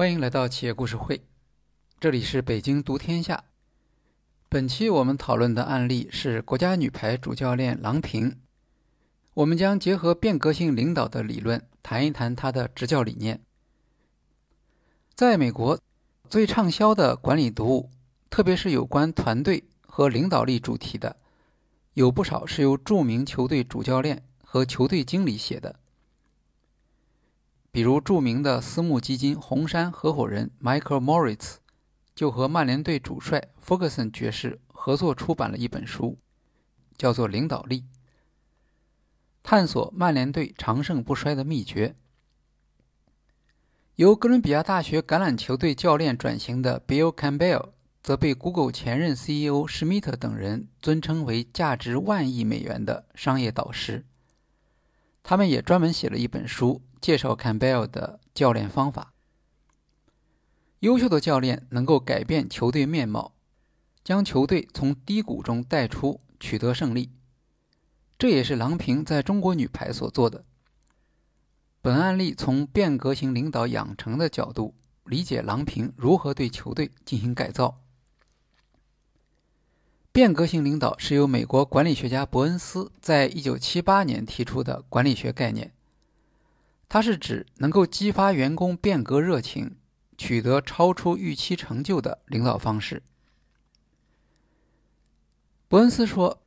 欢迎来到企业故事会，这里是北京读天下。本期我们讨论的案例是国家女排主教练郎平。我们将结合变革性领导的理论，谈一谈他的执教理念。在美国，最畅销的管理读物，特别是有关团队和领导力主题的，有不少是由著名球队主教练和球队经理写的。比如著名的私募基金红杉合伙人 Michael Moritz，就和曼联队主帅 Ferguson 爵士合作出版了一本书，叫做《领导力》，探索曼联队长盛不衰的秘诀。由哥伦比亚大学橄榄球队教练转型的 Bill Campbell，则被 Google 前任 CEO 施密特等人尊称为价值万亿美元的商业导师。他们也专门写了一本书。介绍 Campbell 的教练方法。优秀的教练能够改变球队面貌，将球队从低谷中带出，取得胜利。这也是郎平在中国女排所做的。本案例从变革型领导养成的角度理解郎平如何对球队进行改造。变革型领导是由美国管理学家伯恩斯在一九七八年提出的管理学概念。它是指能够激发员工变革热情、取得超出预期成就的领导方式。伯恩斯说，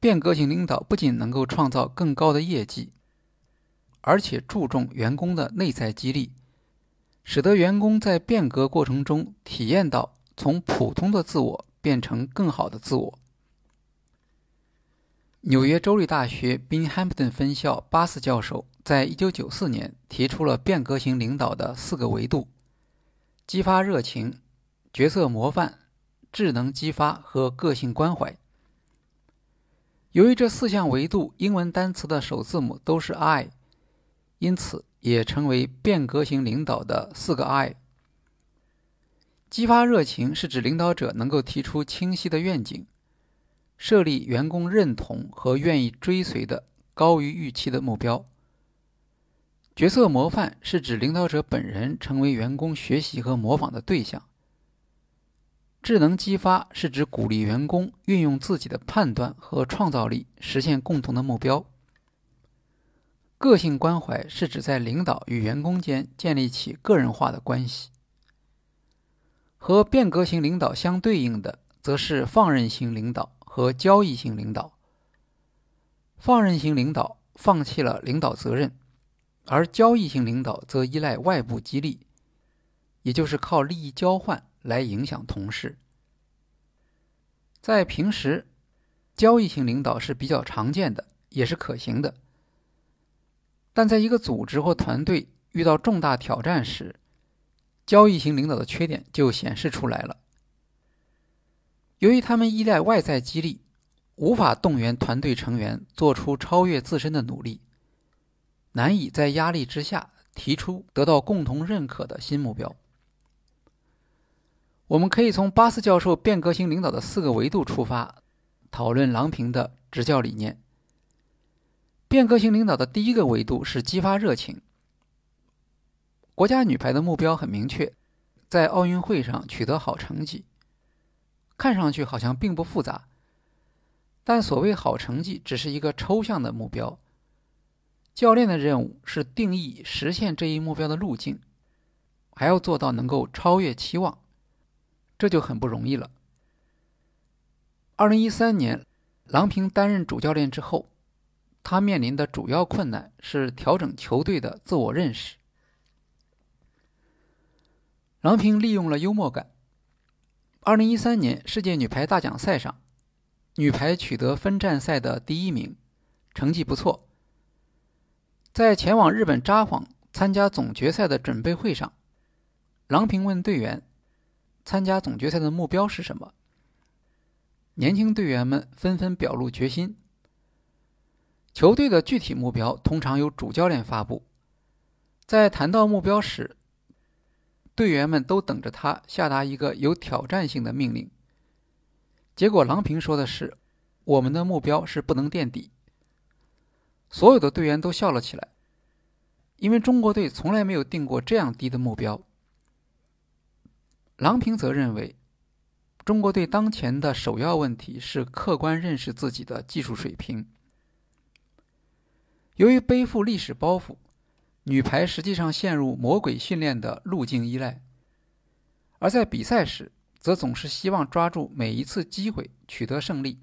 变革型领导不仅能够创造更高的业绩，而且注重员工的内在激励，使得员工在变革过程中体验到从普通的自我变成更好的自我。纽约州立大学宾汉普顿分校巴斯教授在1994年提出了变革型领导的四个维度：激发热情、角色模范、智能激发和个性关怀。由于这四项维度英文单词的首字母都是 I，因此也称为变革型领导的四个 I。激发热情是指领导者能够提出清晰的愿景。设立员工认同和愿意追随的高于预期的目标。角色模范是指领导者本人成为员工学习和模仿的对象。智能激发是指鼓励员工运用自己的判断和创造力实现共同的目标。个性关怀是指在领导与员工间建立起个人化的关系。和变革型领导相对应的，则是放任型领导。和交易型领导，放任型领导放弃了领导责任，而交易型领导则依赖外部激励，也就是靠利益交换来影响同事。在平时，交易型领导是比较常见的，也是可行的。但在一个组织或团队遇到重大挑战时，交易型领导的缺点就显示出来了。由于他们依赖外在激励，无法动员团队成员做出超越自身的努力，难以在压力之下提出得到共同认可的新目标。我们可以从巴斯教授变革型领导的四个维度出发，讨论郎平的执教理念。变革型领导的第一个维度是激发热情。国家女排的目标很明确，在奥运会上取得好成绩。看上去好像并不复杂，但所谓好成绩只是一个抽象的目标。教练的任务是定义实现这一目标的路径，还要做到能够超越期望，这就很不容易了。二零一三年，郎平担任主教练之后，他面临的主要困难是调整球队的自我认识。郎平利用了幽默感。二零一三年世界女排大奖赛上，女排取得分站赛的第一名，成绩不错。在前往日本札幌参加总决赛的准备会上，郎平问队员：“参加总决赛的目标是什么？”年轻队员们纷纷表露决心。球队的具体目标通常由主教练发布，在谈到目标时。队员们都等着他下达一个有挑战性的命令。结果，郎平说的是：“我们的目标是不能垫底。”所有的队员都笑了起来，因为中国队从来没有定过这样低的目标。郎平则认为，中国队当前的首要问题是客观认识自己的技术水平。由于背负历史包袱，女排实际上陷入魔鬼训练的路径依赖，而在比赛时，则总是希望抓住每一次机会取得胜利。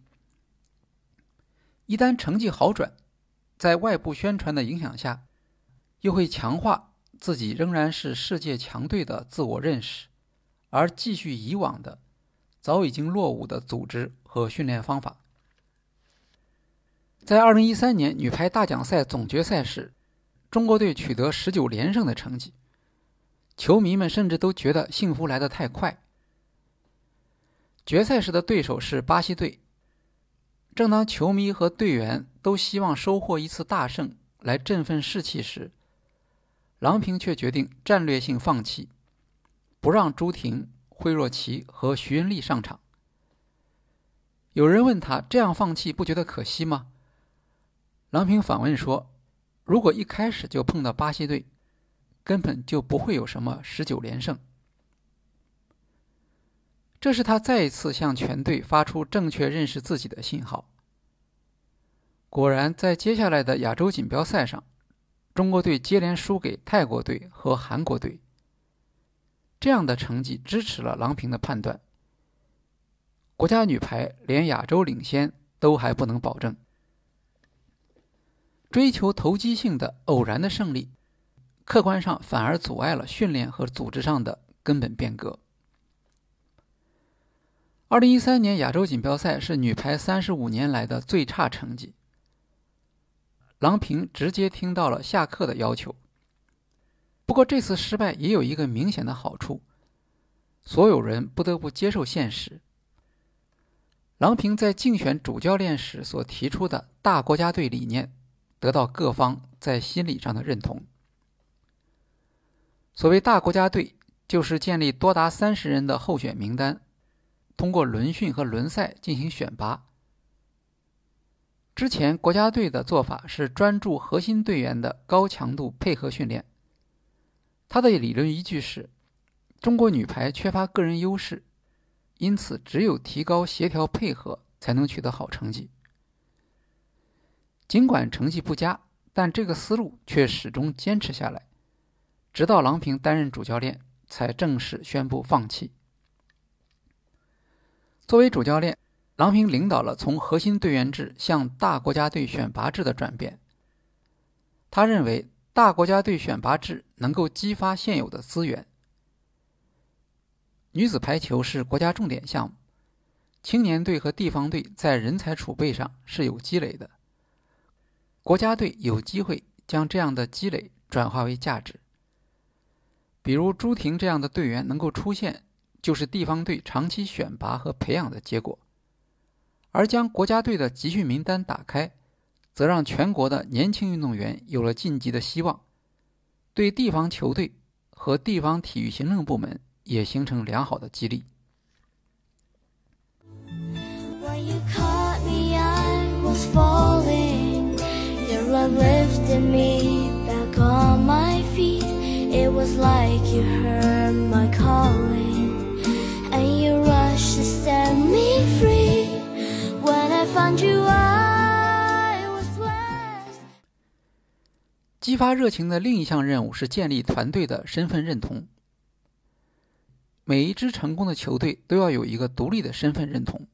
一旦成绩好转，在外部宣传的影响下，又会强化自己仍然是世界强队的自我认识，而继续以往的早已经落伍的组织和训练方法。在2013年女排大奖赛总决赛时，中国队取得19连胜的成绩，球迷们甚至都觉得幸福来得太快。决赛时的对手是巴西队。正当球迷和队员都希望收获一次大胜来振奋士气时，郎平却决定战略性放弃，不让朱婷、惠若琪和徐云丽上场。有人问他这样放弃不觉得可惜吗？郎平反问说：“如果一开始就碰到巴西队，根本就不会有什么十九连胜。”这是他再一次向全队发出正确认识自己的信号。果然，在接下来的亚洲锦标赛上，中国队接连输给泰国队和韩国队。这样的成绩支持了郎平的判断：国家女排连亚洲领先都还不能保证，追求投机性的偶然的胜利，客观上反而阻碍了训练和组织上的根本变革。二零一三年亚洲锦标赛是女排三十五年来的最差成绩。郎平直接听到了下课的要求。不过这次失败也有一个明显的好处，所有人不得不接受现实。郎平在竞选主教练时所提出的大国家队理念，得到各方在心理上的认同。所谓大国家队，就是建立多达三十人的候选名单。通过轮训和轮赛进行选拔。之前国家队的做法是专注核心队员的高强度配合训练。他的理论依据是：中国女排缺乏个人优势，因此只有提高协调配合才能取得好成绩。尽管成绩不佳，但这个思路却始终坚持下来，直到郎平担任主教练，才正式宣布放弃。作为主教练，郎平领导了从核心队员制向大国家队选拔制的转变。他认为，大国家队选拔制能够激发现有的资源。女子排球是国家重点项目，青年队和地方队在人才储备上是有积累的。国家队有机会将这样的积累转化为价值，比如朱婷这样的队员能够出现。就是地方队长期选拔和培养的结果，而将国家队的集训名单打开，则让全国的年轻运动员有了晋级的希望，对地方球队和地方体育行政部门也形成良好的激励。激发热情的另一项任务是建立团队的身份认同。每一支成功的球队都要有一个独立的身份认同。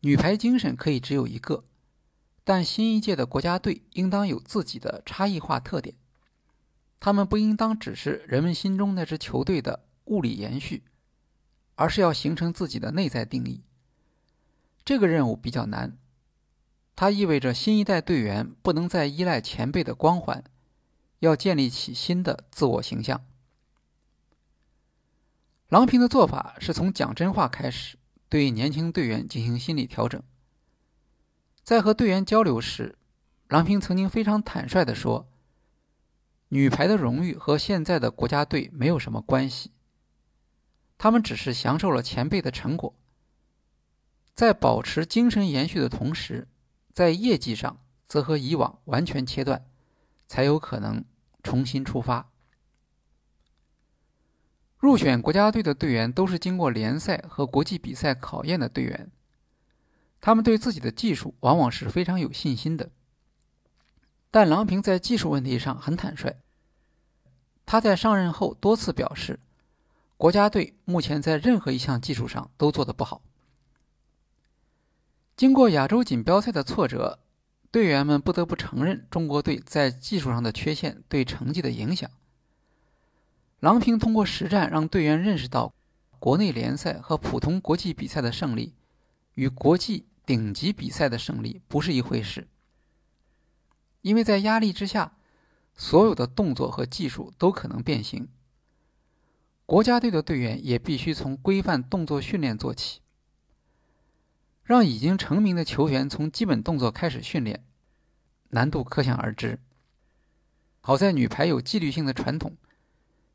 女排精神可以只有一个，但新一届的国家队应当有自己的差异化特点。他们不应当只是人们心中那支球队的物理延续，而是要形成自己的内在定义。这个任务比较难。它意味着新一代队员不能再依赖前辈的光环，要建立起新的自我形象。郎平的做法是从讲真话开始，对年轻队员进行心理调整。在和队员交流时，郎平曾经非常坦率地说：“女排的荣誉和现在的国家队没有什么关系，他们只是享受了前辈的成果，在保持精神延续的同时。”在业绩上，则和以往完全切断，才有可能重新出发。入选国家队的队员都是经过联赛和国际比赛考验的队员，他们对自己的技术往往是非常有信心的。但郎平在技术问题上很坦率，他在上任后多次表示，国家队目前在任何一项技术上都做得不好。经过亚洲锦标赛的挫折，队员们不得不承认中国队在技术上的缺陷对成绩的影响。郎平通过实战让队员认识到，国内联赛和普通国际比赛的胜利，与国际顶级比赛的胜利不是一回事。因为在压力之下，所有的动作和技术都可能变形。国家队的队员也必须从规范动作训练做起，让已经成名的球员从基本动作开始训练，难度可想而知。好在女排有纪律性的传统。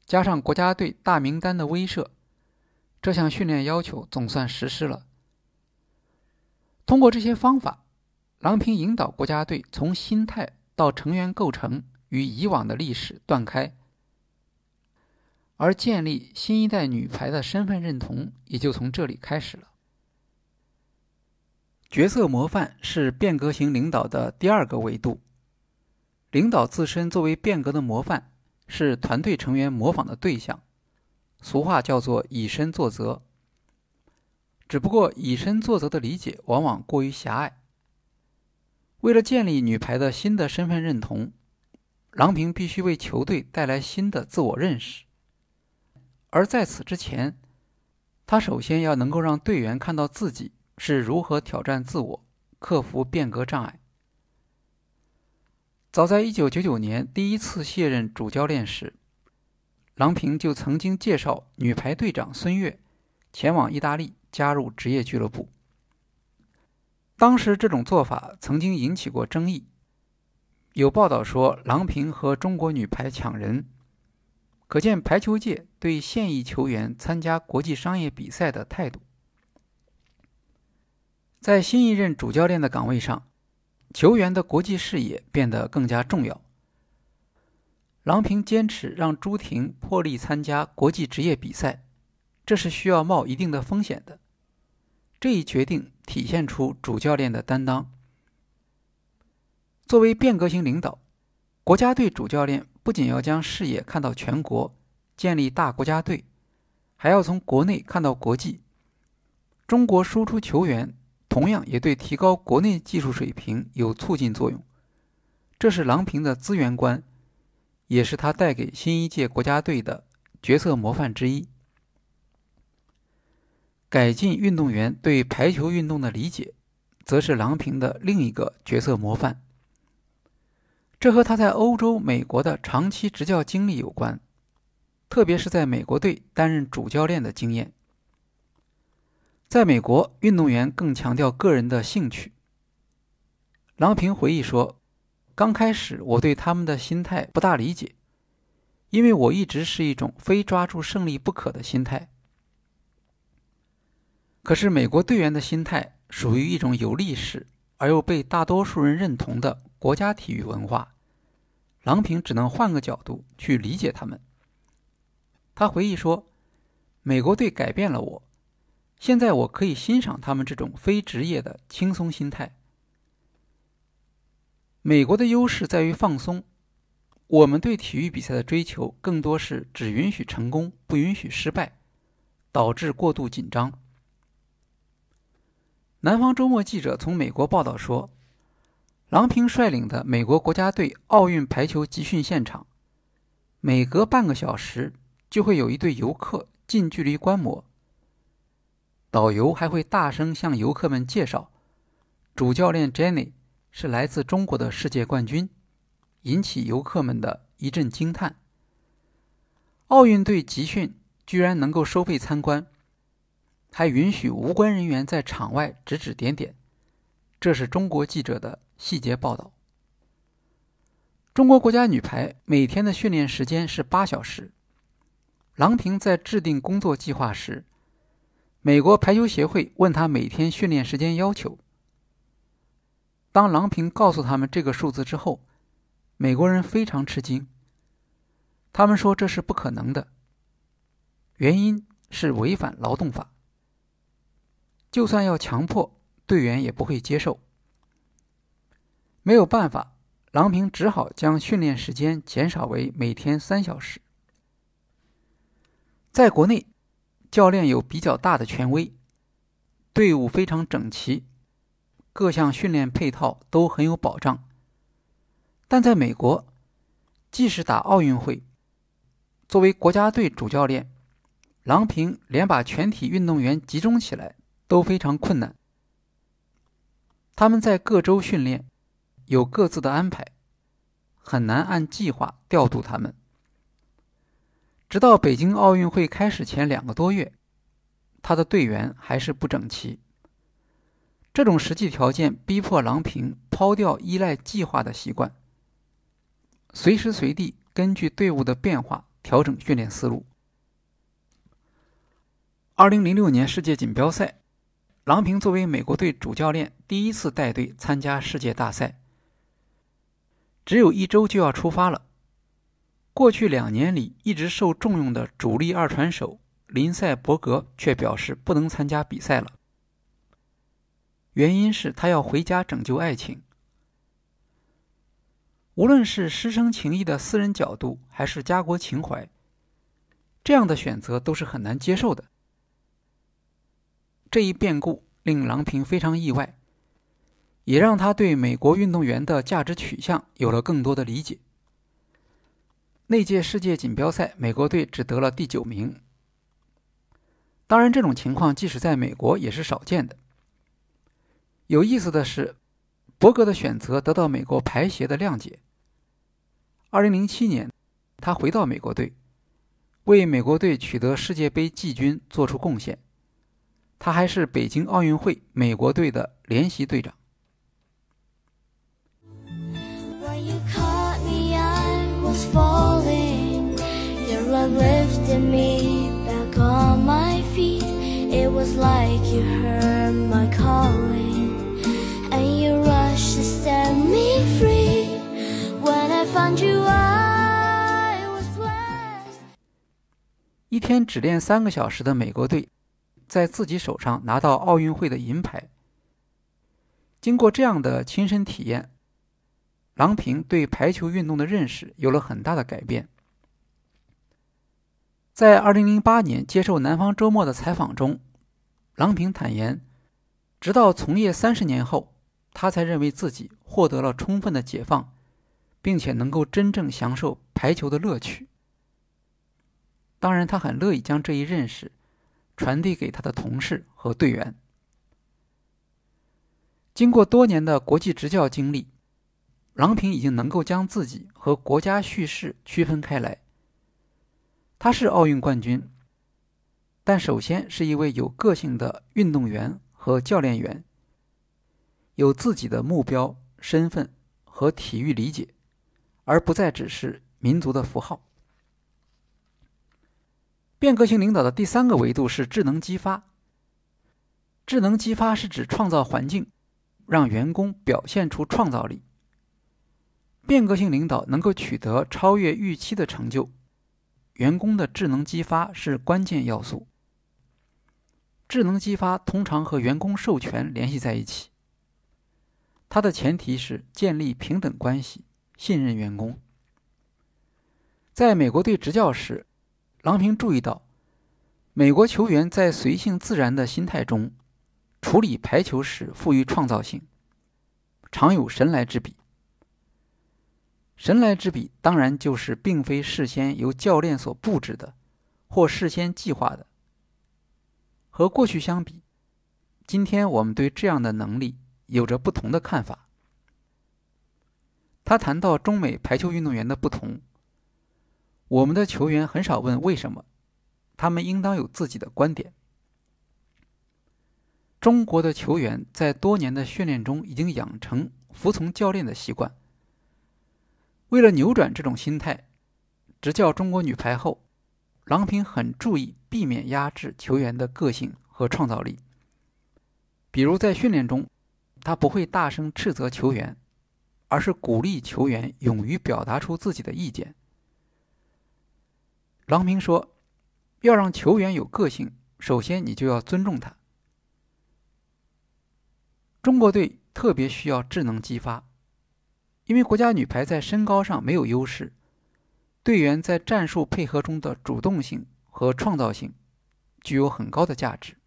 加上国家队大名单的威慑，这项训练要求总算实施了。通过这些方法，郎平引导国家队从心态到成员构成与以往的历史断开，而建立新一代女排的身份认同也就从这里开始了。角色模范是变革型领导的第二个维度，领导自身作为变革的模范。是团队成员模仿的对象，俗话叫做以身作则。只不过以身作则的理解往往过于狭隘。为了建立女排的新的身份认同，郎平必须为球队带来新的自我认识。而在此之前，他首先要能够让队员看到自己是如何挑战自我、克服变革障碍。早在1999年第一次卸任主教练时，郎平就曾经介绍女排队长孙悦前往意大利加入职业俱乐部。当时这种做法曾经引起过争议，有报道说郎平和中国女排抢人，可见排球界对现役球员参加国际商业比赛的态度。在新一任主教练的岗位上。球员的国际视野变得更加重要。郎平坚持让朱婷破例参加国际职业比赛，这是需要冒一定的风险的。这一决定体现出主教练的担当。作为变革型领导，国家队主教练不仅要将视野看到全国，建立大国家队，还要从国内看到国际。中国输出球员。同样也对提高国内技术水平有促进作用，这是郎平的资源观，也是他带给新一届国家队的角色模范之一。改进运动员对排球运动的理解，则是郎平的另一个角色模范。这和他在欧洲、美国的长期执教经历有关，特别是在美国队担任主教练的经验。在美国，运动员更强调个人的兴趣。郎平回忆说：“刚开始我对他们的心态不大理解，因为我一直是一种非抓住胜利不可的心态。可是美国队员的心态属于一种有历史而又被大多数人认同的国家体育文化。郎平只能换个角度去理解他们。”他回忆说：“美国队改变了我。”现在我可以欣赏他们这种非职业的轻松心态。美国的优势在于放松，我们对体育比赛的追求更多是只允许成功，不允许失败，导致过度紧张。南方周末记者从美国报道说，郎平率领的美国国家队奥运排球集训现场，每隔半个小时就会有一队游客近距离观摩。导游还会大声向游客们介绍，主教练 Jenny 是来自中国的世界冠军，引起游客们的一阵惊叹。奥运队集训居然能够收费参观，还允许无关人员在场外指指点点，这是中国记者的细节报道。中国国家女排每天的训练时间是八小时，郎平在制定工作计划时。美国排球协会问他每天训练时间要求。当郎平告诉他们这个数字之后，美国人非常吃惊。他们说这是不可能的。原因是违反劳动法。就算要强迫，队员也不会接受。没有办法，郎平只好将训练时间减少为每天三小时。在国内，教练有比较大的权威，队伍非常整齐，各项训练配套都很有保障。但在美国，即使打奥运会，作为国家队主教练，郎平连把全体运动员集中起来都非常困难。他们在各州训练，有各自的安排，很难按计划调度他们。直到北京奥运会开始前两个多月，他的队员还是不整齐。这种实际条件逼迫郎平抛掉依赖计划的习惯，随时随地根据队伍的变化调整训练思路。二零零六年世界锦标赛，郎平作为美国队主教练，第一次带队参加世界大赛。只有一周就要出发了。过去两年里一直受重用的主力二传手林赛伯格却表示不能参加比赛了，原因是他要回家拯救爱情。无论是师生情谊的私人角度，还是家国情怀，这样的选择都是很难接受的。这一变故令郎平非常意外，也让他对美国运动员的价值取向有了更多的理解。那届世界锦标赛，美国队只得了第九名。当然，这种情况即使在美国也是少见的。有意思的是，伯格的选择得到美国排协的谅解。二零零七年，他回到美国队，为美国队取得世界杯季军做出贡献。他还是北京奥运会美国队的联席队长。Love lifted me back on my feet. It was like you heard my calling, and you rushed to set me free. When I found you, I was lost. 一天只练三个小时的美国队，在自己手上拿到奥运会的银牌。经过这样的亲身体验，郎平对排球运动的认识有了很大的改变。在2008年接受《南方周末》的采访中，郎平坦言，直到从业三十年后，他才认为自己获得了充分的解放，并且能够真正享受排球的乐趣。当然，他很乐意将这一认识传递给他的同事和队员。经过多年的国际执教经历，郎平已经能够将自己和国家叙事区分开来。他是奥运冠军，但首先是一位有个性的运动员和教练员，有自己的目标、身份和体育理解，而不再只是民族的符号。变革性领导的第三个维度是智能激发。智能激发是指创造环境，让员工表现出创造力。变革性领导能够取得超越预期的成就。员工的智能激发是关键要素。智能激发通常和员工授权联系在一起。它的前提是建立平等关系，信任员工。在美国队执教时，郎平注意到，美国球员在随性自然的心态中处理排球时富于创造性，常有神来之笔。神来之笔，当然就是并非事先由教练所布置的，或事先计划的。和过去相比，今天我们对这样的能力有着不同的看法。他谈到中美排球运动员的不同：我们的球员很少问为什么，他们应当有自己的观点。中国的球员在多年的训练中已经养成服从教练的习惯。为了扭转这种心态，执教中国女排后，郎平很注意避免压制球员的个性和创造力。比如在训练中，他不会大声斥责球员，而是鼓励球员勇于表达出自己的意见。郎平说：“要让球员有个性，首先你就要尊重他。中国队特别需要智能激发，因为国家女排在身高上没有优势，队员在战术配合中的主动性和创造性具有很高的价值。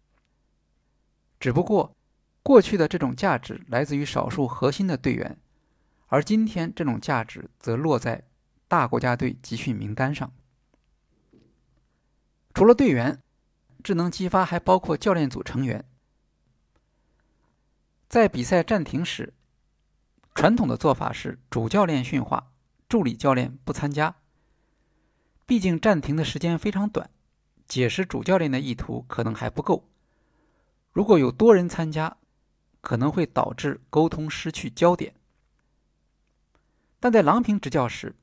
只不过，过去的这种价值来自于少数核心的队员，而今天这种价值则落在大国家队集训名单上。除了队员，智能激发还包括教练组成员。在比赛暂停时，传统的做法是主教练训话，助理教练不参加。毕竟暂停的时间非常短，解释主教练的意图可能还不够。如果有多人参加，可能会导致沟通失去焦点。但在郎平执教时，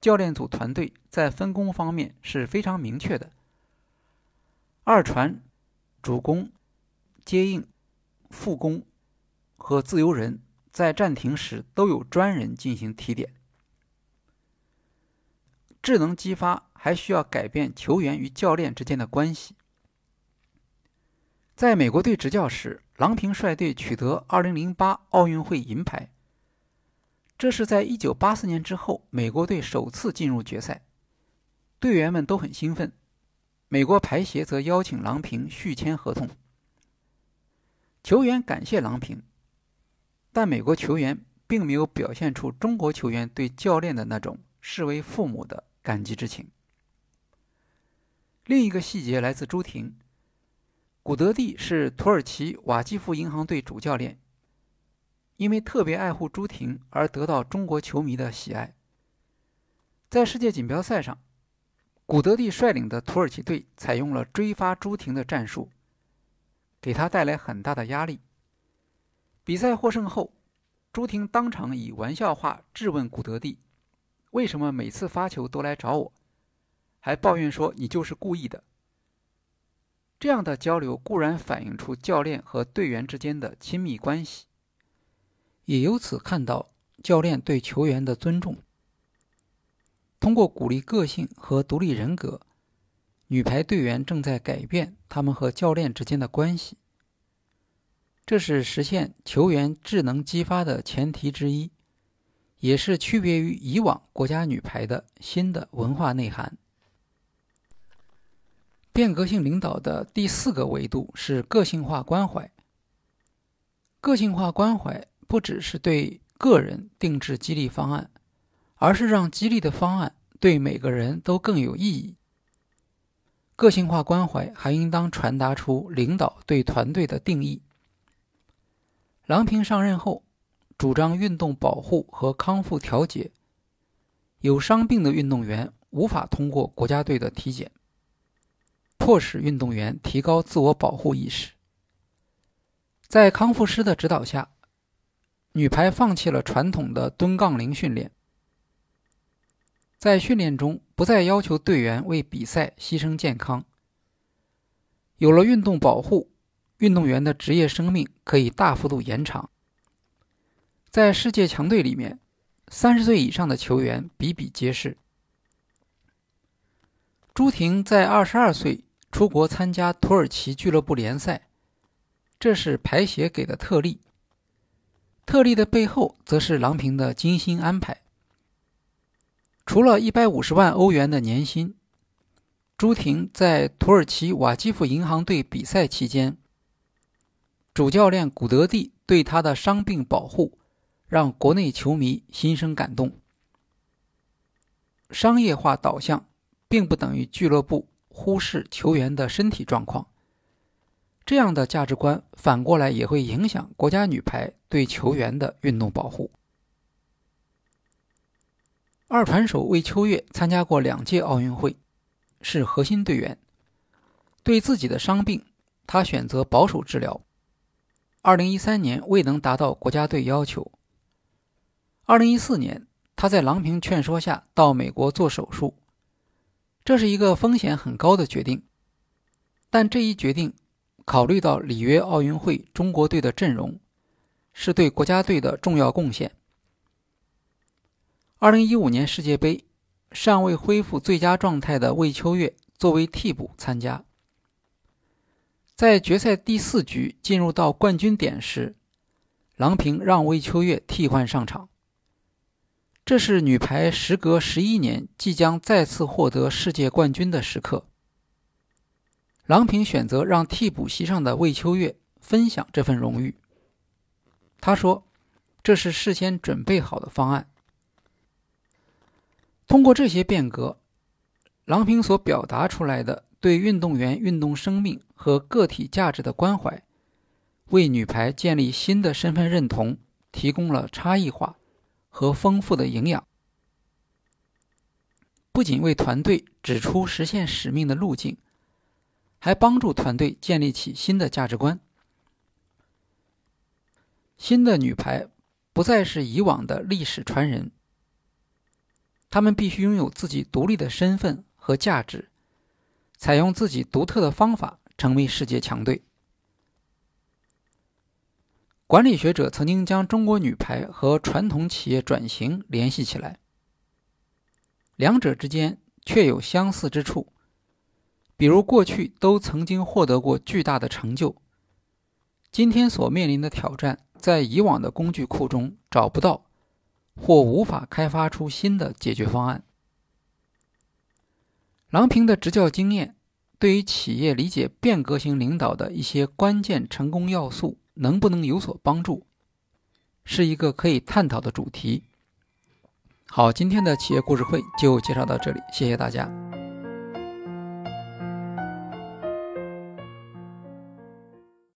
教练组团队在分工方面是非常明确的。二传、主攻、接应、副攻和自由人在暂停时都有专人进行提点。智能激发还需要改变球员与教练之间的关系。在美国队执教时，郎平率队取得2008奥运会银牌。这是在1984年之后，美国队首次进入决赛，队员们都很兴奋。美国排协则邀请郎平续签合同，球员感谢郎平，但美国球员并没有表现出中国球员对教练的那种视为父母的感激之情。另一个细节来自朱婷。古德蒂是土耳其瓦基弗银行队主教练，因为特别爱护朱婷而得到中国球迷的喜爱。在世界锦标赛上，古德蒂率领的土耳其队采用了追发朱婷的战术，给他带来很大的压力。比赛获胜后，朱婷当场以玩笑话质问古德蒂：“为什么每次发球都来找我？”还抱怨说：“你就是故意的。”这样的交流固然反映出教练和队员之间的亲密关系，也由此看到教练对球员的尊重。通过鼓励个性和独立人格，女排队员正在改变他们和教练之间的关系。这是实现球员智能激发的前提之一，也是区别于以往国家女排的新的文化内涵。变革性领导的第四个维度是个性化关怀。个性化关怀不只是对个人定制激励方案，而是让激励的方案对每个人都更有意义。个性化关怀还应当传达出领导对团队的定义。郎平上任后，主张运动保护和康复调节。有伤病的运动员无法通过国家队的体检。迫使运动员提高自我保护意识。在康复师的指导下，女排放弃了传统的蹲杠铃训练，在训练中不再要求队员为比赛牺牲健康。有了运动保护，运动员的职业生命可以大幅度延长。在世界强队里面，三十岁以上的球员比比皆是。朱婷在二十二岁。出国参加土耳其俱乐部联赛，这是排协给的特例。特例的背后，则是郎平的精心安排。除了一百五十万欧元的年薪，朱婷在土耳其瓦基弗银行队比赛期间，主教练古德蒂对他的伤病保护，让国内球迷心生感动。商业化导向，并不等于俱乐部。忽视球员的身体状况，这样的价值观反过来也会影响国家女排对球员的运动保护。二传手魏秋月参加过两届奥运会，是核心队员。对自己的伤病，他选择保守治疗。二零一三年未能达到国家队要求。二零一四年，他在郎平劝说下到美国做手术。这是一个风险很高的决定，但这一决定考虑到里约奥运会中国队的阵容，是对国家队的重要贡献。二零一五年世界杯，尚未恢复最佳状态的魏秋月作为替补参加。在决赛第四局进入到冠军点时，郎平让魏秋月替换上场。这是女排时隔十一年即将再次获得世界冠军的时刻。郎平选择让替补席上的魏秋月分享这份荣誉。他说：“这是事先准备好的方案。”通过这些变革，郎平所表达出来的对运动员运动生命和个体价值的关怀，为女排建立新的身份认同提供了差异化。和丰富的营养，不仅为团队指出实现使命的路径，还帮助团队建立起新的价值观。新的女排不再是以往的历史传人，他们必须拥有自己独立的身份和价值，采用自己独特的方法，成为世界强队。管理学者曾经将中国女排和传统企业转型联系起来，两者之间确有相似之处，比如过去都曾经获得过巨大的成就，今天所面临的挑战，在以往的工具库中找不到，或无法开发出新的解决方案。郎平的执教经验，对于企业理解变革型领导的一些关键成功要素。能不能有所帮助，是一个可以探讨的主题。好，今天的企业故事会就介绍到这里，谢谢大家。